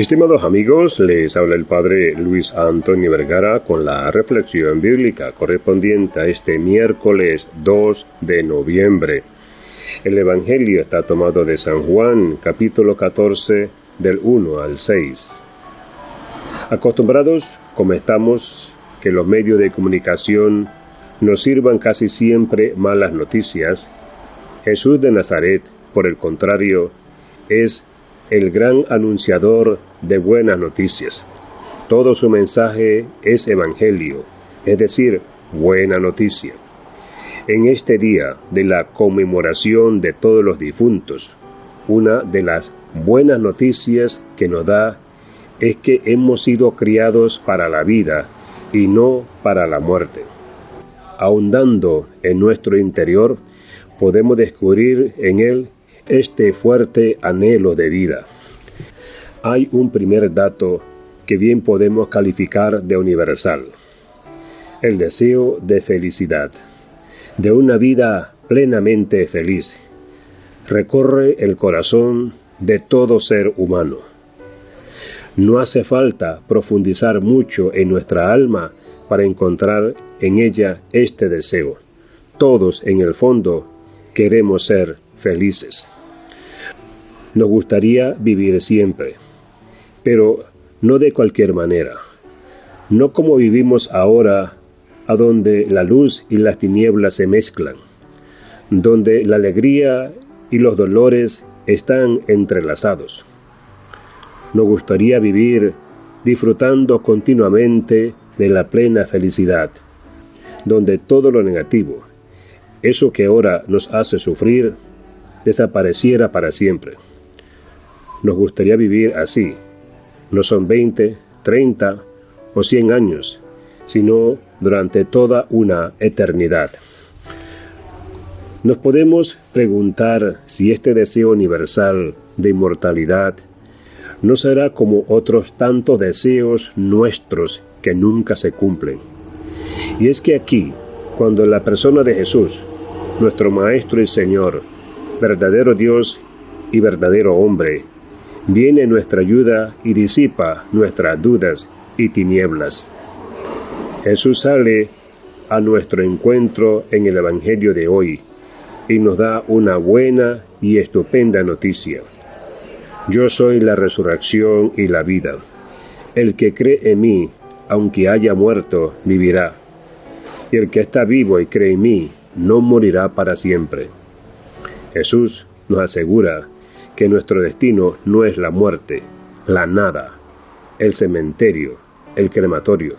Estimados amigos, les habla el Padre Luis Antonio Vergara con la reflexión bíblica correspondiente a este miércoles 2 de noviembre. El Evangelio está tomado de San Juan, capítulo 14, del 1 al 6. Acostumbrados, como estamos, que los medios de comunicación nos sirvan casi siempre malas noticias, Jesús de Nazaret, por el contrario, es el gran anunciador de buenas noticias. Todo su mensaje es evangelio, es decir, buena noticia. En este día de la conmemoración de todos los difuntos, una de las buenas noticias que nos da es que hemos sido criados para la vida y no para la muerte. Ahondando en nuestro interior, podemos descubrir en él este fuerte anhelo de vida. Hay un primer dato que bien podemos calificar de universal, el deseo de felicidad, de una vida plenamente feliz. Recorre el corazón de todo ser humano. No hace falta profundizar mucho en nuestra alma para encontrar en ella este deseo. Todos, en el fondo, queremos ser felices. Nos gustaría vivir siempre, pero no de cualquier manera, no como vivimos ahora, a donde la luz y las tinieblas se mezclan, donde la alegría y los dolores están entrelazados. Nos gustaría vivir disfrutando continuamente de la plena felicidad, donde todo lo negativo, eso que ahora nos hace sufrir, desapareciera para siempre. Nos gustaría vivir así. No son 20, 30 o 100 años, sino durante toda una eternidad. Nos podemos preguntar si este deseo universal de inmortalidad no será como otros tantos deseos nuestros que nunca se cumplen. Y es que aquí, cuando la persona de Jesús, nuestro Maestro y Señor, verdadero Dios y verdadero hombre, viene nuestra ayuda y disipa nuestras dudas y tinieblas. Jesús sale a nuestro encuentro en el Evangelio de hoy y nos da una buena y estupenda noticia. Yo soy la resurrección y la vida. El que cree en mí, aunque haya muerto, vivirá. Y el que está vivo y cree en mí, no morirá para siempre. Jesús nos asegura que nuestro destino no es la muerte, la nada, el cementerio, el crematorio.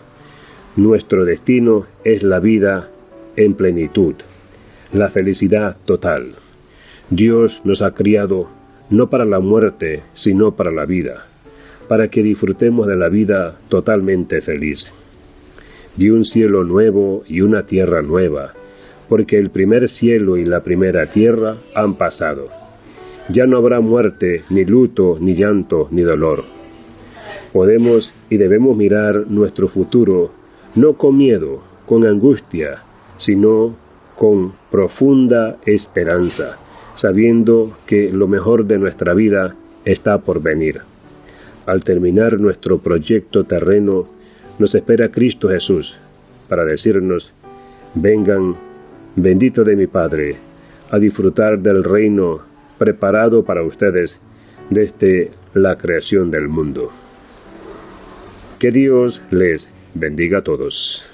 Nuestro destino es la vida en plenitud, la felicidad total. Dios nos ha criado no para la muerte, sino para la vida, para que disfrutemos de la vida totalmente feliz. De un cielo nuevo y una tierra nueva, porque el primer cielo y la primera tierra han pasado ya no habrá muerte, ni luto, ni llanto, ni dolor. Podemos y debemos mirar nuestro futuro no con miedo, con angustia, sino con profunda esperanza, sabiendo que lo mejor de nuestra vida está por venir. Al terminar nuestro proyecto terreno, nos espera Cristo Jesús para decirnos, vengan, bendito de mi Padre, a disfrutar del reino preparado para ustedes desde la creación del mundo. Que Dios les bendiga a todos.